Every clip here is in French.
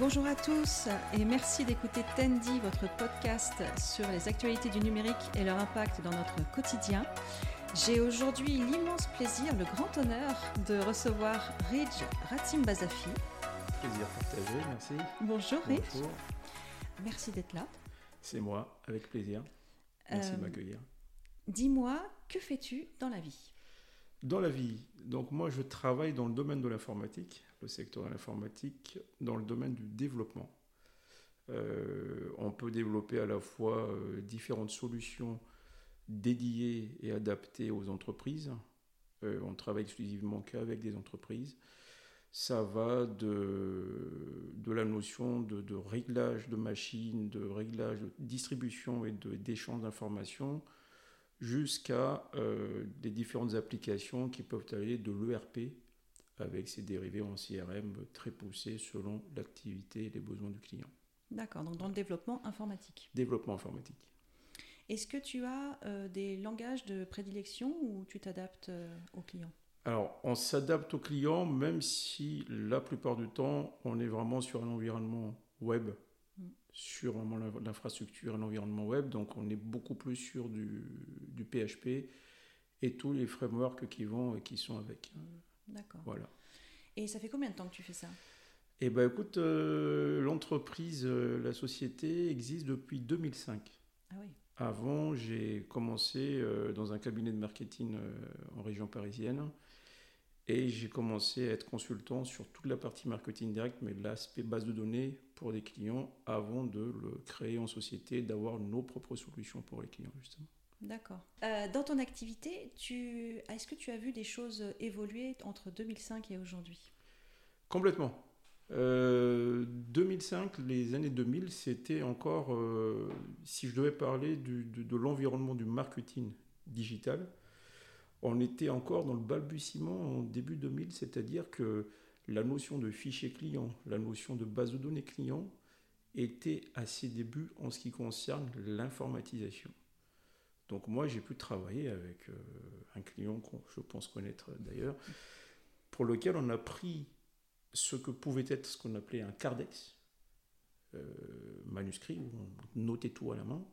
Bonjour à tous et merci d'écouter Tendy, votre podcast sur les actualités du numérique et leur impact dans notre quotidien. J'ai aujourd'hui l'immense plaisir, le grand honneur de recevoir Ridge Ratim Bazafi. Plaisir partagé, merci. Bonjour Ridge. Merci d'être là. C'est moi, avec plaisir. Merci de Euh, m'accueillir. Dis-moi, que fais-tu dans la vie? Dans la vie, donc moi je travaille dans le domaine de l'informatique, le secteur de l'informatique, dans le domaine du développement. Euh, on peut développer à la fois euh, différentes solutions dédiées et adaptées aux entreprises. Euh, on travaille exclusivement qu'avec des entreprises. Ça va de, de la notion de, de réglage de machines, de réglage de distribution et d'échange d'informations, jusqu'à euh, des différentes applications qui peuvent aller de l'ERP avec ses dérivés en CRM très poussés selon l'activité et les besoins du client. D'accord, donc dans le développement informatique. Développement informatique. Est-ce que tu as euh, des langages de prédilection ou tu t'adaptes euh, aux clients? Alors, on s'adapte aux clients, même si la plupart du temps, on est vraiment sur un environnement web, Mm. sur l'infrastructure, un environnement web. Donc, on est beaucoup plus sur du, du PHP et tous les frameworks qui vont et qui sont avec. D'accord. Voilà. Et ça fait combien de temps que tu fais ça? Eh ben, écoute, euh, l'entreprise, euh, la société existe depuis 2005. Ah oui. Avant, j'ai commencé euh, dans un cabinet de marketing en région parisienne et j'ai commencé à être consultant sur toute la partie marketing direct, mais l'aspect base de données pour des clients avant de le créer en société, d'avoir nos propres solutions pour les clients justement. D'accord. Euh, dans ton activité, tu... est-ce que tu as vu des choses évoluer entre 2005 et aujourd'hui? Complètement. Euh, 2005, les années 2000, c'était encore, euh, si je devais parler du- de, de l'environnement du marketing digital, on était encore dans le balbutiement en début 2000, c'est-à-dire que la notion de fichier client, la notion de base de données client était à ses débuts en ce qui concerne l'informatisation. Donc moi, j'ai pu travailler avec euh, un client qu'on je pense connaître d'ailleurs, pour lequel on a pris ce que pouvait être ce qu'on appelait un cardex, euh, manuscrit, où on notait tout à la main,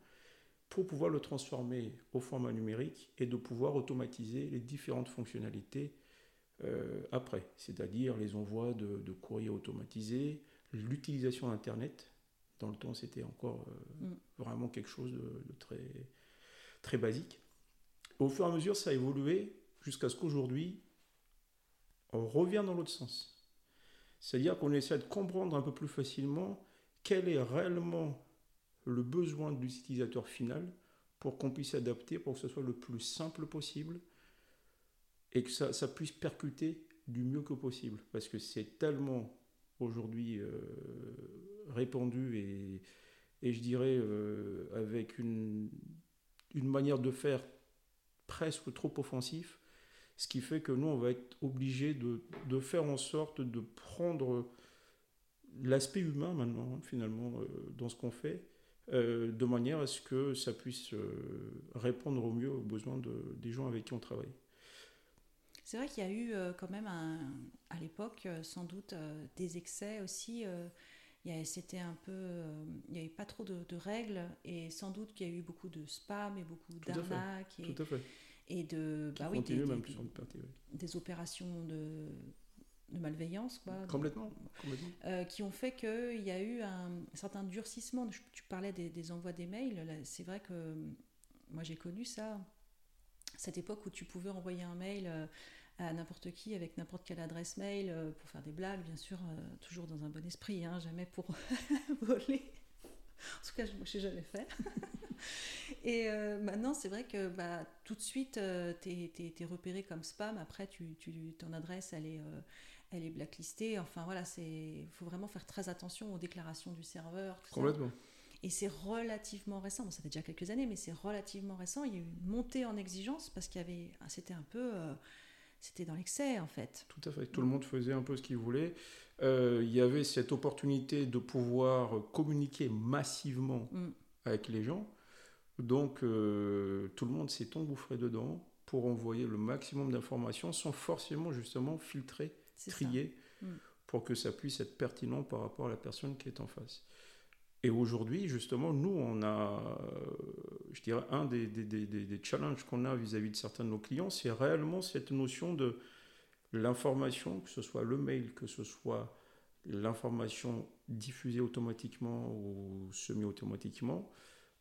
pour pouvoir le transformer au format numérique et de pouvoir automatiser les différentes fonctionnalités euh, après, c'est-à-dire les envois de, de courriers automatisés, l'utilisation d'Internet. Dans le temps, c'était encore euh, Mm. vraiment quelque chose de, de très, très basique. Au fur et à mesure, ça a évolué jusqu'à ce qu'aujourd'hui, on revient dans l'autre sens. C'est-à-dire qu'on essaie de comprendre un peu plus facilement quel est réellement le besoin de l'utilisateur final pour qu'on puisse adapter, pour que ce soit le plus simple possible et que ça, puisse percuter du mieux que possible. Parce que c'est tellement aujourd'hui euh, répandu et, et je dirais euh, avec une, une manière de faire presque trop offensif, ce qui fait que nous, on va être obligé de, de faire en sorte de prendre l'aspect humain maintenant, hein, finalement, euh, dans ce qu'on fait, euh, de manière à ce que ça puisse euh, répondre au mieux aux besoins de- des gens avec qui on travaille. C'est vrai qu'il y a eu quand même à l'époque sans doute des excès aussi. C'était un peu, euh, il n'y avait pas trop de, de règles et sans doute qu'il y a eu beaucoup de spam et beaucoup d'arnaques et, Tout à fait. et de, bah oui, des, même sur une partie, oui. des opérations de, de malveillance quoi, Complètement. complètement. euh, qui ont fait qu'il y a eu un certain durcissement. Tu parlais des, des envois des mails. C'est vrai que euh, moi j'ai connu ça, cette époque où tu pouvais envoyer un mail euh, à n'importe qui avec n'importe quelle adresse mail euh, pour faire des blagues, bien sûr, euh, toujours dans un bon esprit, hein, jamais pour voler. En tout cas, je ne jamais fait. Et euh, maintenant, c'est vrai que bah, tout de suite, tu es, repéré comme spam. Après, tu, tu- ton adresse, elle est, euh, elle est blacklistée. Enfin, voilà, il faut vraiment faire très attention aux déclarations du serveur. tout ça. Complètement. Et c'est relativement récent. Bon, ça fait déjà quelques années, mais c'est relativement récent. Il y a eu une montée en exigence parce qu'il y avait, c'était un peu, euh, c'était dans l'excès en fait. Tout à fait. Tout le monde faisait un peu ce qu'il voulait. Euh, il y avait cette opportunité de pouvoir communiquer massivement Mm. avec les gens. Donc, euh, tout le monde s'est engouffré dedans pour envoyer le maximum d'informations sans forcément justement filtrer, trier, Mm. pour que ça puisse être pertinent par rapport à la personne qui est en face. Et aujourd'hui, justement, nous, on a, je dirais, un des, des, des, des challenges qu'on a vis-à-vis de certains de nos clients, c'est réellement cette notion de l'information, que ce soit le mail, que ce soit l'information diffusée automatiquement ou semi-automatiquement,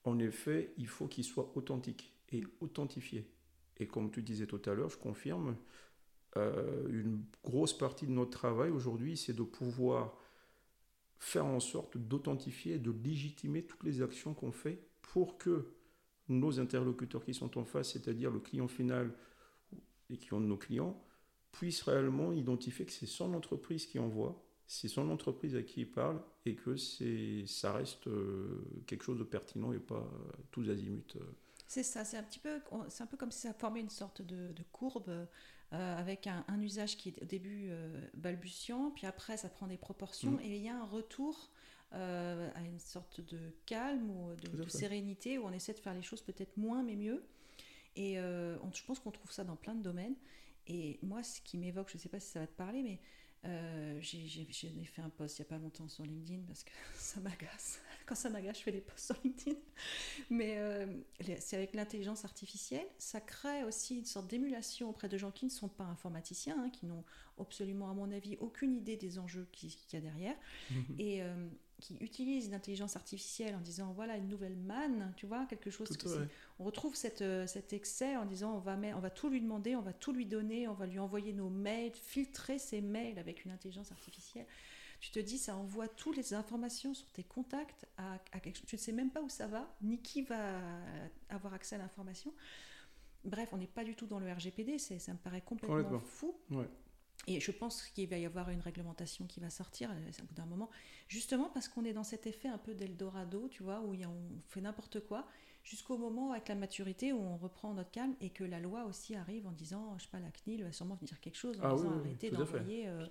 en effet, il faut qu'il soit authentique et authentifié. Et comme tu disais tout à l'heure, je confirme, euh, une grosse partie de notre travail aujourd'hui, c'est de pouvoir faire en sorte d'authentifier et de légitimer toutes les actions qu'on fait pour que nos interlocuteurs qui sont en face, c'est-à-dire le client final et qui ont nos clients, puissent réellement identifier que c'est son entreprise qui envoie, c'est son entreprise à qui il parle et que ça reste euh, quelque chose de pertinent et pas tous azimuts. Euh. C'est ça, c'est un petit peu, un peu comme si ça formait une sorte de, courbe euh, avec un, usage qui est au début balbutiant, puis après ça prend des proportions mm. et il y a un retour à une sorte de calme ou de, sérénité où on essaie de faire les choses peut-être moins mais mieux. Et je pense qu'on trouve ça dans plein de domaines. Et moi, ce qui m'évoque, je ne sais pas si ça va te parler, mais euh, j'ai fait un post il n'y a pas longtemps sur LinkedIn parce que ça m'agace. Quand ça m'agace, je fais des posts sur LinkedIn. Mais euh, c'est avec l'intelligence artificielle, ça crée aussi une sorte d'émulation auprès de gens qui ne sont pas informaticiens, hein, qui n'ont absolument, à mon avis, aucune idée des enjeux qu'il y a derrière. Et euh, qui utilise l'intelligence artificielle en disant voilà une nouvelle manne, tu vois, quelque chose que on retrouve cette, euh, cet excès en disant on va, on va tout lui demander, on va tout lui donner, on va lui envoyer nos mails, filtrer ses mails avec une intelligence artificielle. Tu te dis ça envoie toutes les informations sur tes contacts à, quelque chose, tu ne sais même pas où ça va, ni qui va avoir accès à l'information. Bref, on n'est pas du tout dans le RGPD, ça me paraît complètement fou. Ouais. Et je pense qu'il va y avoir une réglementation qui va sortir euh, au bout d'un moment, justement parce qu'on est dans cet effet un peu d'Eldorado, tu vois, où on fait n'importe quoi, jusqu'au moment avec la maturité où on reprend notre calme et que la loi aussi arrive en disant, je sais pas, la CNIL va sûrement dire quelque chose en ah disant arrêtez d'envoyer euh,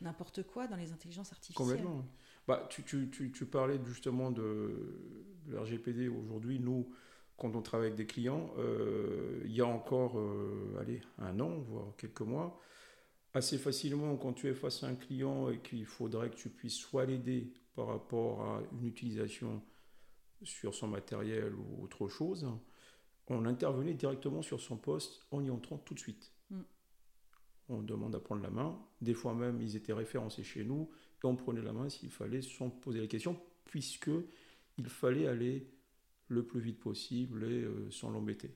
n'importe quoi dans les intelligences artificielles. Complètement. Bah, tu, parlais justement de, de RGPD aujourd'hui, nous quand on travaille avec des clients, euh, il y a encore allez, un an, voire quelques mois, assez facilement quand tu es face à un client et qu'il faudrait que tu puisses soit l'aider par rapport à une utilisation sur son matériel ou autre chose, on intervenait directement sur son poste en y entrant tout de suite. On demande à prendre la main. Des fois même, ils étaient référencés chez nous et on prenait la main s'il fallait sans poser la question, puisque il fallait aller le plus vite possible et euh, sans l'embêter.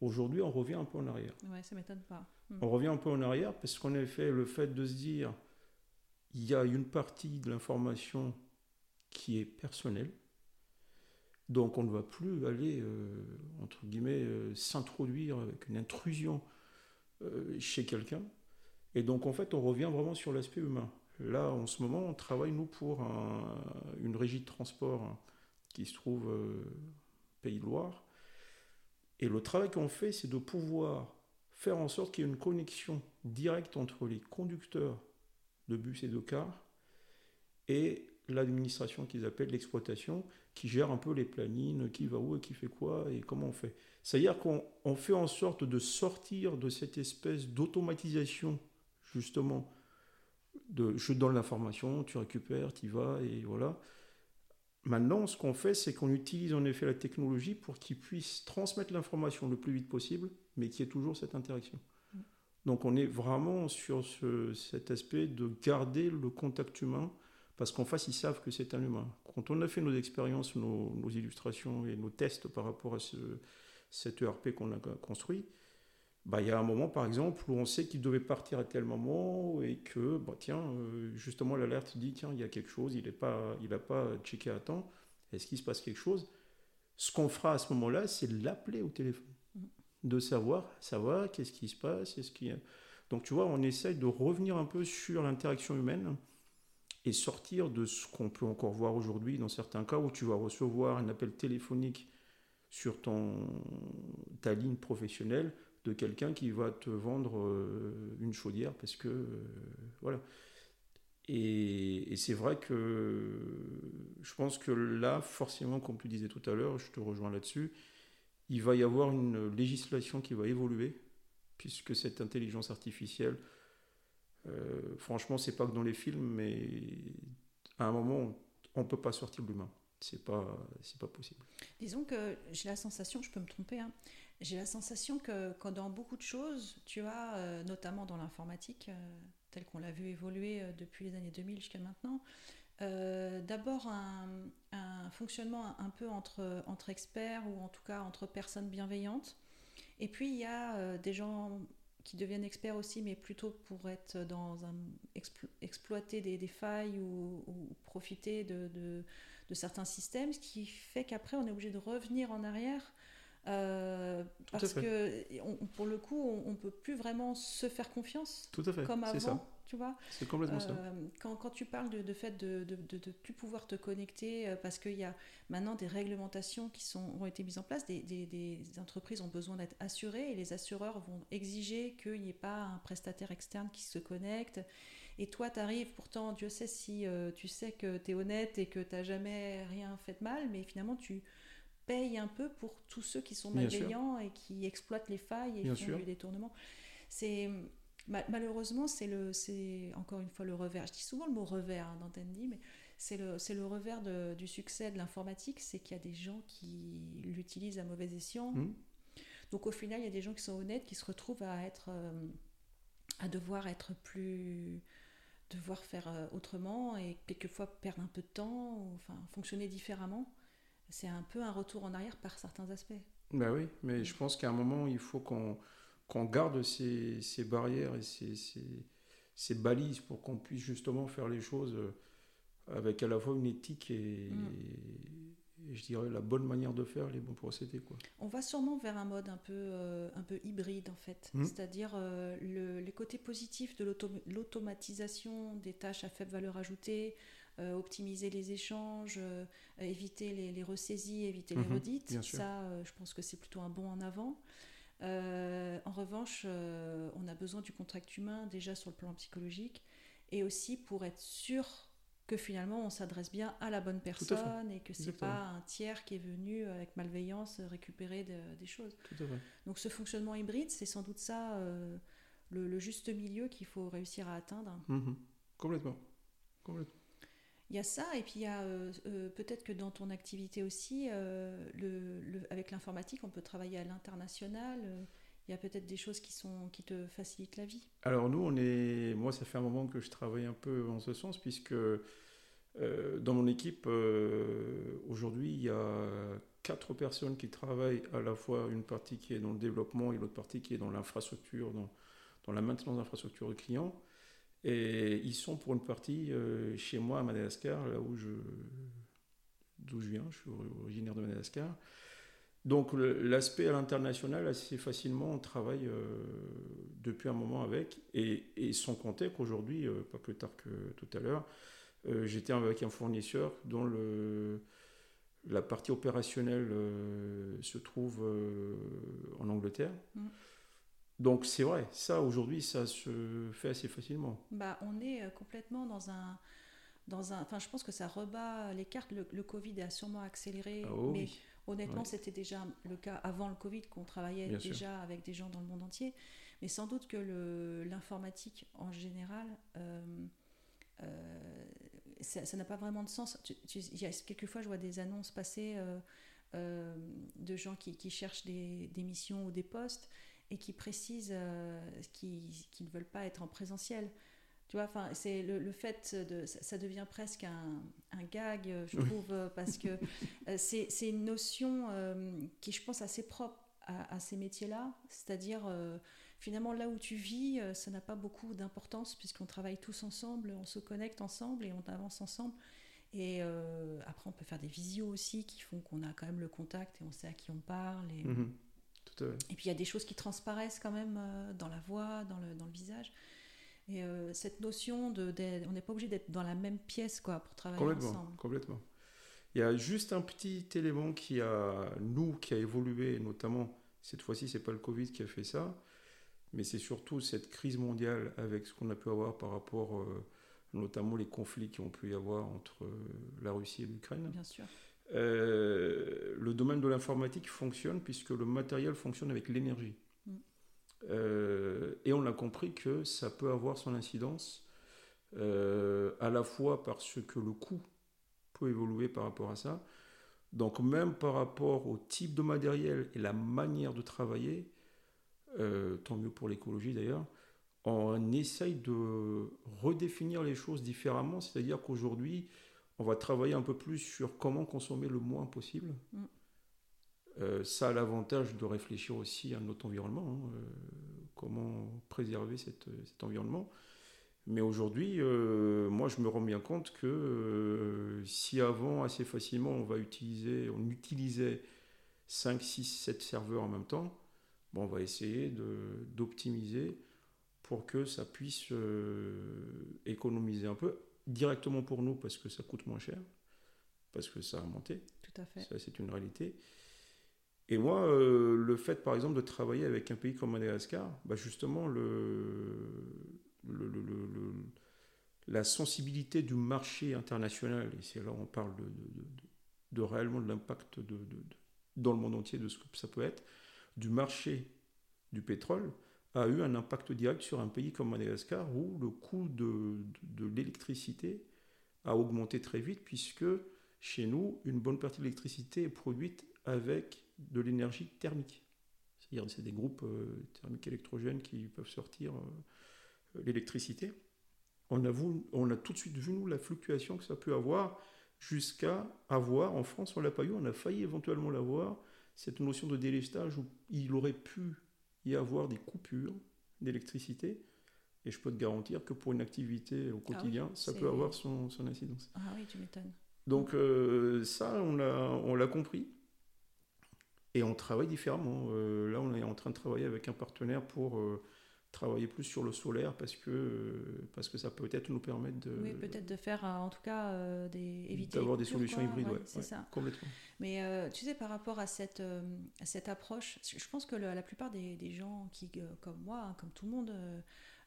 Aujourd'hui, on revient un peu en arrière. Ouais, ça m'étonne pas. Hmm. On revient un peu en arrière parce qu'en effet, le fait de se dire il y a une partie de l'information qui est personnelle, donc on ne va plus aller, euh, entre guillemets, euh, s'introduire avec une intrusion euh, chez quelqu'un. Et donc en fait, on revient vraiment sur l'aspect humain. Là, en ce moment, on travaille, nous, pour une régie de transport qui se trouve Pays de Loire et le travail qu'on fait, c'est de pouvoir faire en sorte qu'il y ait une connexion directe entre les conducteurs de bus et de cars et l'administration qu'ils appellent l'exploitation, qui gère un peu les planines, qui va où et qui fait quoi et comment on fait. C'est-à-dire qu'on fait en sorte de sortir de cette espèce d'automatisation, justement, je donne l'information, tu récupères, tu y vas, et voilà, Maintenant, ce qu'on fait, c'est qu'on utilise en effet la technologie pour qu'il puisse transmettre l'information le plus vite possible, mais qu'il y ait toujours cette interaction. Donc on est vraiment sur cet aspect de garder le contact humain, parce qu'en face, ils savent que c'est un humain. Quand on a fait nos expériences, nos, illustrations et nos tests par rapport à ce, cet ERP qu'on a construit, bah, il y a un moment, par exemple, où on sait qu'il devait partir à tel moment et que, bah, tiens, euh, justement, l'alerte dit, tiens, il y a quelque chose, il n'a pas, il pas checké à temps, est-ce qu'il se passe quelque chose? Ce qu'on fera à ce moment-là, c'est l'appeler au téléphone, de savoir, savoir qu'est-ce qui se passe, est-ce qu'il Donc, tu vois, on essaye de revenir un peu sur l'interaction humaine et sortir de ce qu'on peut encore voir aujourd'hui dans certains cas où tu vas recevoir un appel téléphonique sur ton, ta ligne professionnelle de quelqu'un qui va te vendre euh, une chaudière parce que euh, voilà. Et, c'est vrai que je pense que là, forcément, comme tu disais tout à l'heure, je te rejoins là-dessus, il va y avoir une législation qui va évoluer, puisque cette intelligence artificielle Euh, franchement, c'est pas que dans les films, mais à un moment, on peut pas sortir de l'humain. C'est pas, pas possible. Disons que j'ai la sensation, je peux me tromper, hein, j'ai la sensation que, dans beaucoup de choses, tu as, euh, notamment dans l'informatique, euh, tel qu'on l'a vu évoluer euh, depuis les années 2000 jusqu'à maintenant, d'abord un, fonctionnement un, peu entre, experts ou en tout cas entre personnes bienveillantes. Et puis il y a des gens qui deviennent experts aussi, mais plutôt pour être dans un exploiter des, failles ou, profiter de, certains systèmes, ce qui fait qu'après on est obligé de revenir en arrière euh, parce que pour le coup, on, ne peut plus vraiment se faire confiance Tout à fait. comme avant. Ça. Tu vois C'est complètement ça. Euh, quand, quand, tu parles de, de fait de ne de, de, plus pouvoir te connecter, euh, parce qu'il y a maintenant des réglementations qui sont, ont été mises en place, des, des, des entreprises ont besoin d'être assurées et les assureurs vont exiger qu'il n'y ait pas un prestataire externe qui se connecte. Et toi, tu arrives, pourtant, Dieu sait si tu sais que tu es honnête et que tu n'as jamais rien fait de mal, mais finalement, tu, paye un peu pour tous ceux qui sont malveillants et qui exploitent les failles et font du détournement. C'est malheureusement c'est le c'est encore une fois le revers. Je dis souvent le mot revers hein, dans Tandy, mais c'est le c'est le revers de, du succès de l'informatique, c'est qu'il y a des gens qui l'utilisent à mauvais escient. Mmh. Donc au final, il y a des gens qui sont honnêtes, qui se retrouvent à être euh, à devoir être plus devoir faire euh, autrement et quelquefois perdre un peu de temps, enfin fonctionner différemment c'est un peu un retour en arrière par certains aspects. Ben oui, mais je pense qu'à un moment, il faut qu'on garde ces, ces, barrières et ces, ces, ces balises pour qu'on puisse justement faire les choses euh, avec à la fois une éthique et, mm. je dirais la bonne manière de faire, les bons procédés. Quoi. On va sûrement vers un mode un peu, euh, un peu hybride en fait, mm. c'est-à-dire euh, le, les côtés positifs de l'automatisation des tâches à faible valeur ajoutée, euh, optimiser les échanges, euh, éviter les, les, ressaisies, éviter les mhm, redites. Ça, euh, je pense que c'est plutôt un bon en avant. en revanche, on a besoin du contact humain déjà sur le plan psychologique et aussi pour être sûr que finalement on s'adresse bien à la bonne personne et que c'est pas un tiers qui est venu avec malveillance récupérer des choses. Donc ce fonctionnement hybride, c'est sans doute ça le, juste milieu qu'il faut réussir à atteindre. Mhm. Complètement. Complètement. Il y a ça, et puis il y a euh, euh, peut-être que dans ton activité aussi, euh, le, avec l'informatique, on peut travailler à l'international. il y a peut-être des choses qui, sont, qui te facilitent la vie. Alors nous, on est, moi, ça fait un moment que je travaille un peu en ce sens, puisque dans mon équipe, aujourd'hui, il y a quatre personnes qui travaillent à la fois une partie qui est dans le développement et l'autre partie qui est dans l'infrastructure, dans, dans la maintenance d'infrastructures de clients. Et ils sont pour une partie euh, chez moi à Madagascar, là où je, d'où je viens, je suis originaire de Madagascar. Donc l'aspect à l'international, assez facilement, on travaille euh, depuis un moment avec, et, et sans compter qu'aujourd'hui, euh, pas plus tard que tout à l'heure, j'étais avec un fournisseur dont la partie opérationnelle se trouve en Angleterre. Mm. Donc c'est vrai, ça aujourd'hui, ça se fait assez facilement. Bah, on est euh, complètement dans un, dans un, enfin, je pense que ça rebat les cartes. Le, Covid a sûrement accéléré, ah mais honnêtement, c'était déjà le cas avant le Covid qu'on travaillait déjà avec des gens dans le monde entier. Mais sans doute que l'informatique en général, euh, euh, ça n'a pas vraiment de sens. il y a, quelquefois, je vois des annonces passer de gens qui, qui cherchent des, des missions ou des postes et qui précisent euh, qu'ils ne veulent pas être en présentiel. Tu vois, enfin, c'est le, le, fait de, ça, devient presque un, un gag, je trouve, parce que euh, c'est une notion euh, qui, je pense, assez propre à, ces métiers-là. C'est-à-dire, finalement, là où tu vis, ça n'a pas beaucoup d'importance puisqu'on travaille tous ensemble, on se connecte ensemble et on avance ensemble. Et après, on peut faire des visios aussi qui font qu'on a quand même le contact et on sait à qui on parle. Et, mhm. Et puis il y a des choses qui transparaissent quand même euh, dans la voix, dans le, dans le visage. Et euh, cette notion de, on n'est pas obligé d'être dans la même pièce quoi pour travailler complètement, ensemble. Complètement. Il y a juste un petit élément qui a nous qui a évolué, notamment cette fois-ci c'est pas le Covid qui a fait ça, mais c'est surtout cette crise mondiale avec ce qu'on a pu avoir par rapport euh, notamment les conflits qui ont pu y avoir entre la Russie et l'Ukraine. Bien sûr. Euh, le domaine de l'informatique fonctionne puisque le matériel fonctionne avec l'énergie. Mm. Euh, et on a compris que ça peut avoir son incidence euh, à la fois parce que le coût peut évoluer par rapport à ça. Donc même par rapport au type de matériel et la manière de travailler, tant mieux pour l'écologie d'ailleurs, on essaye de redéfinir les choses différemment, c'est-à-dire qu'aujourd'hui, on va travailler un peu plus sur comment consommer le moins possible. Mm. Euh, ça a l'avantage de réfléchir aussi à notre environnement, hein, euh, comment préserver cet environnement. Mais aujourd'hui, euh, moi, je me rends bien compte que si avant, assez facilement, on va utiliser, on utilisait 5, 6, 7 serveurs en même temps, bon, on va essayer d'optimiser pour que ça puisse économiser un peu directement pour nous parce que ça coûte moins cher, parce que ça a monté. Tout à fait. Ça, c'est une réalité. Et moi, euh, le fait, par exemple, de travailler avec un pays comme Madagascar, bah justement, le, le, le, la sensibilité du marché international, et c'est là où on parle de, de, de réellement de l'impact de, dans le monde entier de ce que ça peut être, du marché du pétrole, a eu un impact direct sur un pays comme Madagascar où le coût de, de l'électricité a augmenté très vite puisque chez nous, une bonne partie de l'électricité est produite avec de l'énergie thermique. C'est-à-dire c'est des groupes euh, thermiques électrogènes qui peuvent sortir euh, l'électricité. On a, on a tout de suite vu, nous, la fluctuation que ça peut avoir jusqu'à avoir, en France, on l'a pas eu, on a failli éventuellement l'avoir, cette notion de délestage où il aurait pu y avoir des coupures d'électricité. Et je peux te garantir que pour une activité au ah quotidien, ça peut avoir son, son, incidence. Ah oui, tu m'étonnes. Donc euh, ça, on l'a, on l'a compris. Et on travaille différemment. Euh, là, on est en train de travailler avec un partenaire pour euh, travailler plus sur le solaire parce que, parce que ça peut peut-être nous permettre de. Oui, peut-être de faire en tout cas des, éviter. D'avoir des solutions hybrides, ouais, c'est ça. Complètement. Mais tu sais, par rapport à cette, à cette approche, je pense que la plupart des, des gens qui, comme moi, hein, comme tout le monde,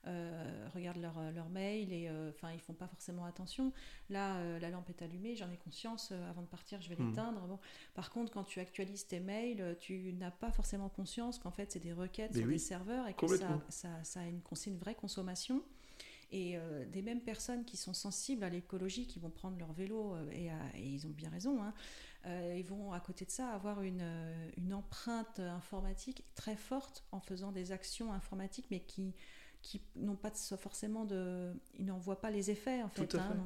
euh, regardent leur, euh, leur, mail et euh, enfin ils font pas forcément attention. Là, la lampe est allumée, j'en ai conscience. avant de partir, je vais hmm. l'éteindre. Bon. Par contre, quand tu actualises tes mails, tu n'as pas forcément conscience qu'en fait c'est des requêtes sur des serveurs et que ça, ça, ça, a une, une vraie consommation. Et des mêmes personnes qui sont sensibles à l'écologie, qui vont prendre leur vélo, et, ils ont bien raison, hein, ils vont à côté de ça avoir une, une, empreinte informatique très forte en faisant des actions informatiques, mais qui qui n'ont pas forcément de. Ils n'en voient pas les effets, en fait. Hein,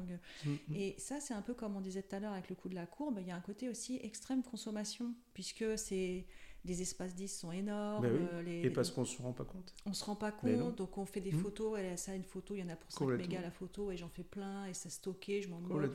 mm, mm. Et ça, c'est un peu comme on disait tout à l'heure avec le coup de la courbe, il y a un côté aussi extrême consommation, puisque c'est. Les espaces 10 sont énormes. Ben et parce qu'on ne se rend pas compte. On ne se rend pas compte, donc on fait des mm. photos, et ça, une photo, il y en a pour 5 mégas la photo, et j'en fais plein, et ça stocké, je m'en moque.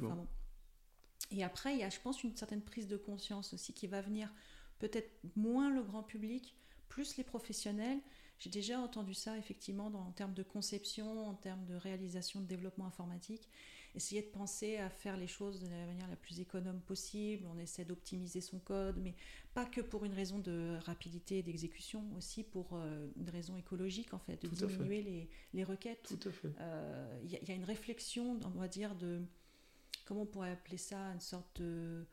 Et après, il y a, je pense, une certaine prise de conscience aussi qui va venir peut-être moins le grand public, plus les professionnels, j'ai déjà entendu ça effectivement en termes de conception, en termes de réalisation de développement informatique. Essayer de penser à faire les choses de la manière la plus économe possible. On essaie d'optimiser son code, mais pas que pour une raison de rapidité et d'exécution, aussi pour euh, une raison écologique en fait, de diminuer les, les, requêtes. Tout à fait. Euh, il y, a une réflexion, on va dire, de comment on pourrait appeler ça, une sorte de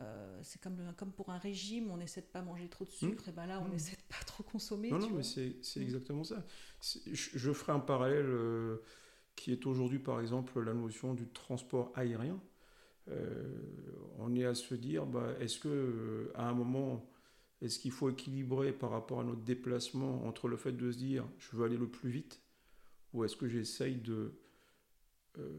euh, c'est comme, comme pour un régime, on essaie de pas manger trop de sucre, et ben là on mmh. essaie de pas trop consommer. Non, non, mais c'est mmh. exactement ça. Je, ferai un parallèle euh, qui est aujourd'hui par exemple la notion du transport aérien. Euh, on est à se dire, bah, est-ce que à un moment, est-ce qu'il faut équilibrer par rapport à notre déplacement entre le fait de se dire, je veux aller le plus vite, ou est-ce que j'essaye de euh,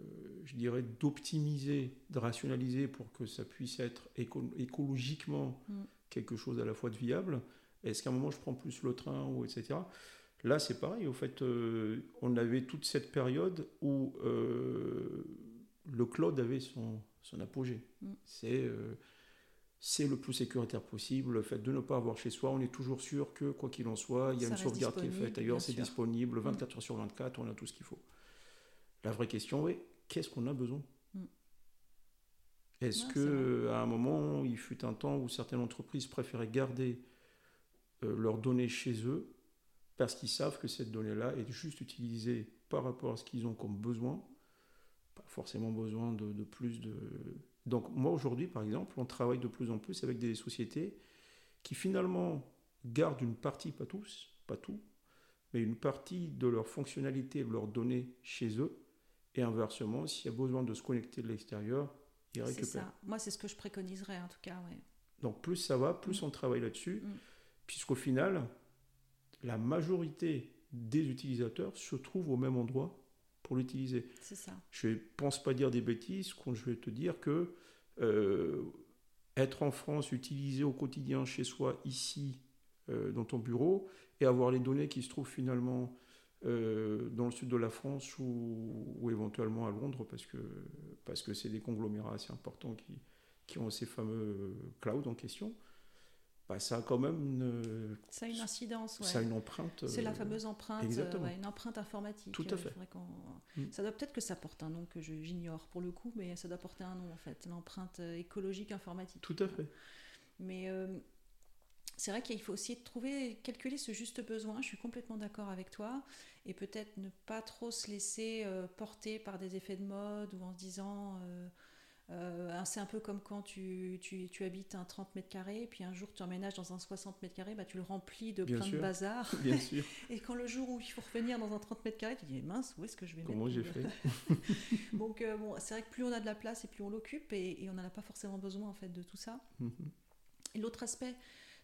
je dirais, d'optimiser, de rationaliser pour que ça puisse être écologiquement mm. quelque chose à la fois de viable. Est-ce qu'à un moment je prends plus le train ou etc. Là, c'est pareil. Au fait, euh, on avait toute cette période où euh, le cloud avait son, son apogée. Mm. C'est c'est le plus sécuritaire possible. Le fait de ne pas avoir chez soi, on est toujours sûr que, quoi qu'il en soit, il y a une sauvegarde qui est faite ailleurs, c'est disponible 24 mm. heures sur 24, on a tout ce qu'il faut. La vraie question est qu'est-ce qu'on a besoin? Mm. Est-ce que à un moment, il fut un temps où certaines entreprises préféraient garder euh, leurs données chez eux parce qu'ils savent que cette donnée-là est juste utilisée par rapport à ce qu'ils ont comme besoin, pas forcément besoin de, de plus de. Donc moi aujourd'hui, par exemple, on travaille de plus en plus avec des sociétés qui finalement gardent une partie, pas tous, pas tout, mais une partie de leur fonctionnalité, de leurs données chez eux. Et inversement, s'il y a besoin de se connecter de l'extérieur, ils récupèrent. C'est ça. Moi, c'est ce que je préconiserais en tout cas. Ouais. Donc plus ça va, plus mm. on travaille là-dessus, mm. puisqu'au final, la majorité des utilisateurs se trouvent au même endroit pour l'utiliser. C'est ça. Je ne pense pas dire des bêtises quand je vais te dire que euh, être en France, utiliser au quotidien chez soi, ici, euh, dans ton bureau, et avoir les données qui se trouvent finalement euh, dans le sud de la France ou, ou, éventuellement à Londres, parce que c'est parce que des conglomérats assez importants qui, qui ont ces fameux clouds en question. Bah, ça a quand même une. Ça a une incidence, Ça a une empreinte. C'est la fameuse empreinte, une empreinte informatique. Tout à fait. Mm. Ça doit peut-être que ça porte un nom que j'ignore pour le coup, mais ça doit porter un nom en fait, l'empreinte écologique informatique. Tout à fait. Mais euh, c'est vrai qu'il faut aussi trouver, calculer ce juste besoin. Je suis complètement d'accord avec toi. Et peut-être ne pas trop se laisser euh, porter par des effets de mode ou en se disant. Euh, euh, c'est un peu comme quand tu, tu, tu, habites un 30 mètres carrés, puis un jour tu emménages dans un 60 mètres carrés, bah, tu le remplis de plein de bazar. Bien sûr. et quand le jour où il faut revenir dans un 30 mètres carrés, tu dis mince, où est-ce que je vais Comment j'ai fait Donc euh, bon, c'est vrai que plus on a de la place et plus on l'occupe, et, on n'en a pas forcément besoin en fait de tout ça. Mhm. Et l'autre aspect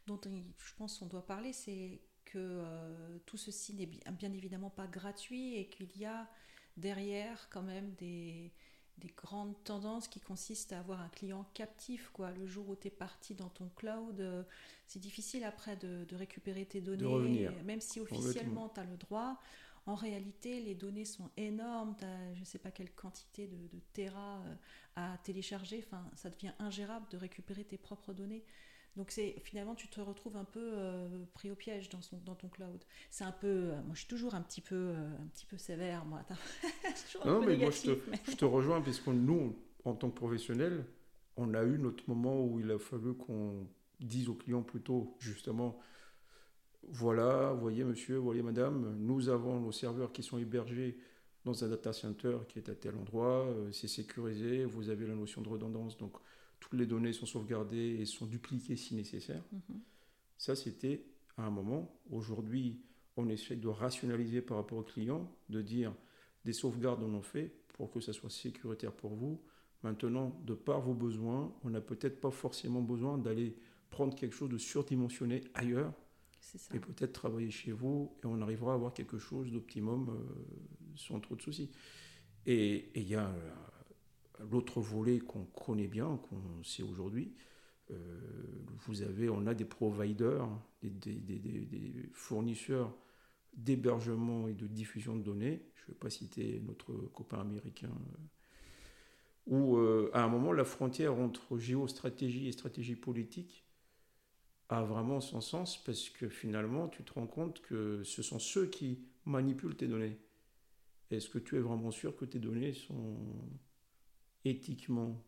dont je pense qu'on doit parler, c'est que euh, tout ceci n'est bien évidemment pas gratuit et qu'il y a derrière quand même des des grandes tendances qui consistent à avoir un client captif. Quoi. Le jour où tu es parti dans ton cloud, euh, c'est difficile après de, récupérer tes données, même si officiellement tu as le droit. En réalité, les données sont énormes, tu as je ne sais pas quelle quantité de, de terras euh, à télécharger, enfin, ça devient ingérable de récupérer tes propres données. Donc c'est finalement tu te retrouves un peu euh, pris au piège dans, son, dans ton cloud. C'est un peu, euh, moi je suis toujours un petit peu, euh, un petit peu sévère moi. non mais moi je te, je te rejoins puisque nous en tant que professionnels, on a eu notre moment où il a fallu qu'on dise aux clients plutôt justement, voilà, voyez monsieur, voyez madame, nous avons nos serveurs qui sont hébergés dans un data center qui est à tel endroit, c'est sécurisé, vous avez la notion de redondance, donc toutes les données sont sauvegardées et sont dupliquées si nécessaire. Mhm. Ça, c'était à un moment. Aujourd'hui, on essaie de rationaliser par rapport au client, de dire des sauvegardes on en fait pour que ça soit sécuritaire pour vous. Maintenant, de par vos besoins, on n'a peut-être pas forcément besoin d'aller prendre quelque chose de surdimensionné ailleurs et peut-être travailler chez vous et on arrivera à avoir quelque chose d'optimum euh, sans trop de soucis. Et il y a L'autre volet qu'on connaît bien, qu'on sait aujourd'hui, euh, vous avez, on a des providers, des, fournisseurs d'hébergement et de diffusion de données. Je ne vais pas citer notre copain américain. Euh, où euh, à un moment la frontière entre géostratégie et stratégie politique a vraiment son sens parce que finalement tu te rends compte que ce sont ceux qui manipulent tes données. Est-ce que tu es vraiment sûr que tes données sont éthiquement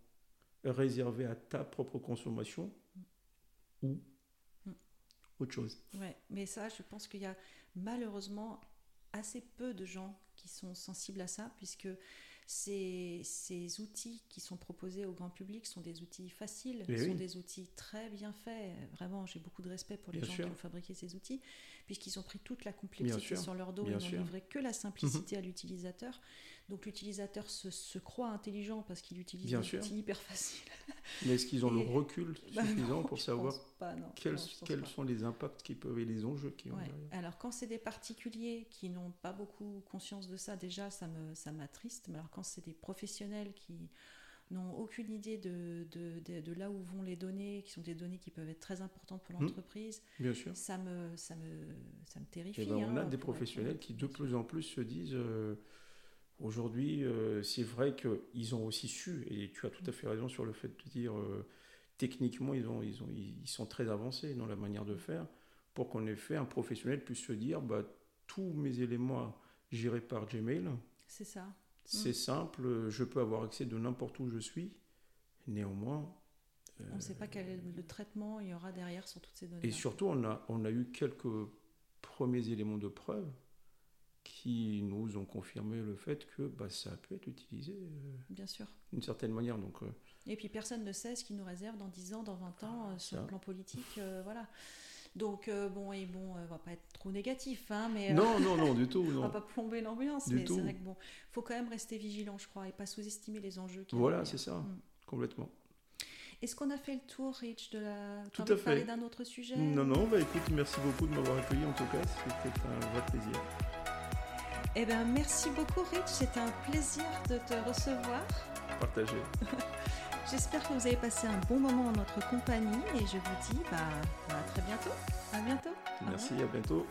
réservé à ta propre consommation ou autre chose. Ouais, mais ça, je pense qu'il y a malheureusement assez peu de gens qui sont sensibles à ça, puisque ces, ces, outils qui sont proposés au grand public sont des outils faciles, sont des outils très bien faits. Vraiment, j'ai beaucoup de respect pour les gens qui ont fabriqué ces outils, puisqu'ils ont pris toute la complexité sur leur dos et n'ont livré que la simplicité à l'utilisateur. Donc l'utilisateur se, croit intelligent parce qu'il utilise Bien outil hyper facile. Mais est-ce qu'ils ont le recul bah suffisant pour savoir quels, quels sont les impacts qui peuvent et les enjeux qui ont Alors quand c'est des particuliers qui n'ont pas beaucoup conscience de ça, déjà ça me ça m'attriste. Mais alors quand c'est des professionnels qui n'ont aucune idée de, de, de, là où vont les données, qui sont des données qui peuvent être très importantes pour mmh. l'entreprise. Bien sûr. Ça me, ça me, ça me terrifie. Eh ben, on a hein, des professionnels qui de plus en plus se disent euh, Aujourd'hui, euh, c'est vrai qu'ils ont aussi su, et tu as tout à fait raison sur le fait de dire, euh, techniquement, ils, ont, ils, ont, ils sont très avancés dans la manière de faire, pour qu'en effet, un professionnel puisse se dire, bah, tous mes éléments gérés par Gmail. C'est ça. C'est mm. simple, je peux avoir accès de n'importe où je suis. Néanmoins. on ne sait pas quel est le traitement il y aura derrière sur toutes ces données. Et surtout, on a, on a eu quelques premiers éléments de preuve qui nous ont confirmé le fait que bah, ça peut être utilisé euh, Bien sûr. d'une certaine manière. Donc, euh, Et puis personne ne sait ce qui nous réserve dans 10 ans, dans 20 ans, euh, sur le plan politique. voilà. Donc bon et bon, on va pas être trop négatif, hein, mais non, non, non, du tout, on non. va pas plomber l'ambiance, mais c'est vrai que bon, faut quand même rester vigilant, je crois, et pas sous-estimer les enjeux. Voilà, c'est ça, mm. complètement. Est-ce qu'on a fait le tour, Rich, de la. Tout à fait. parler d'un autre sujet? Non, non, bah écoute, merci beaucoup de m'avoir accueilli en tout cas, c'était un vrai plaisir. Eh bien, merci beaucoup, Rich, c'était un plaisir de te recevoir. Partagé. J'espère que vous avez passé un bon moment en notre compagnie et je vous dis bah, à très bientôt. À bientôt. Merci, à bientôt.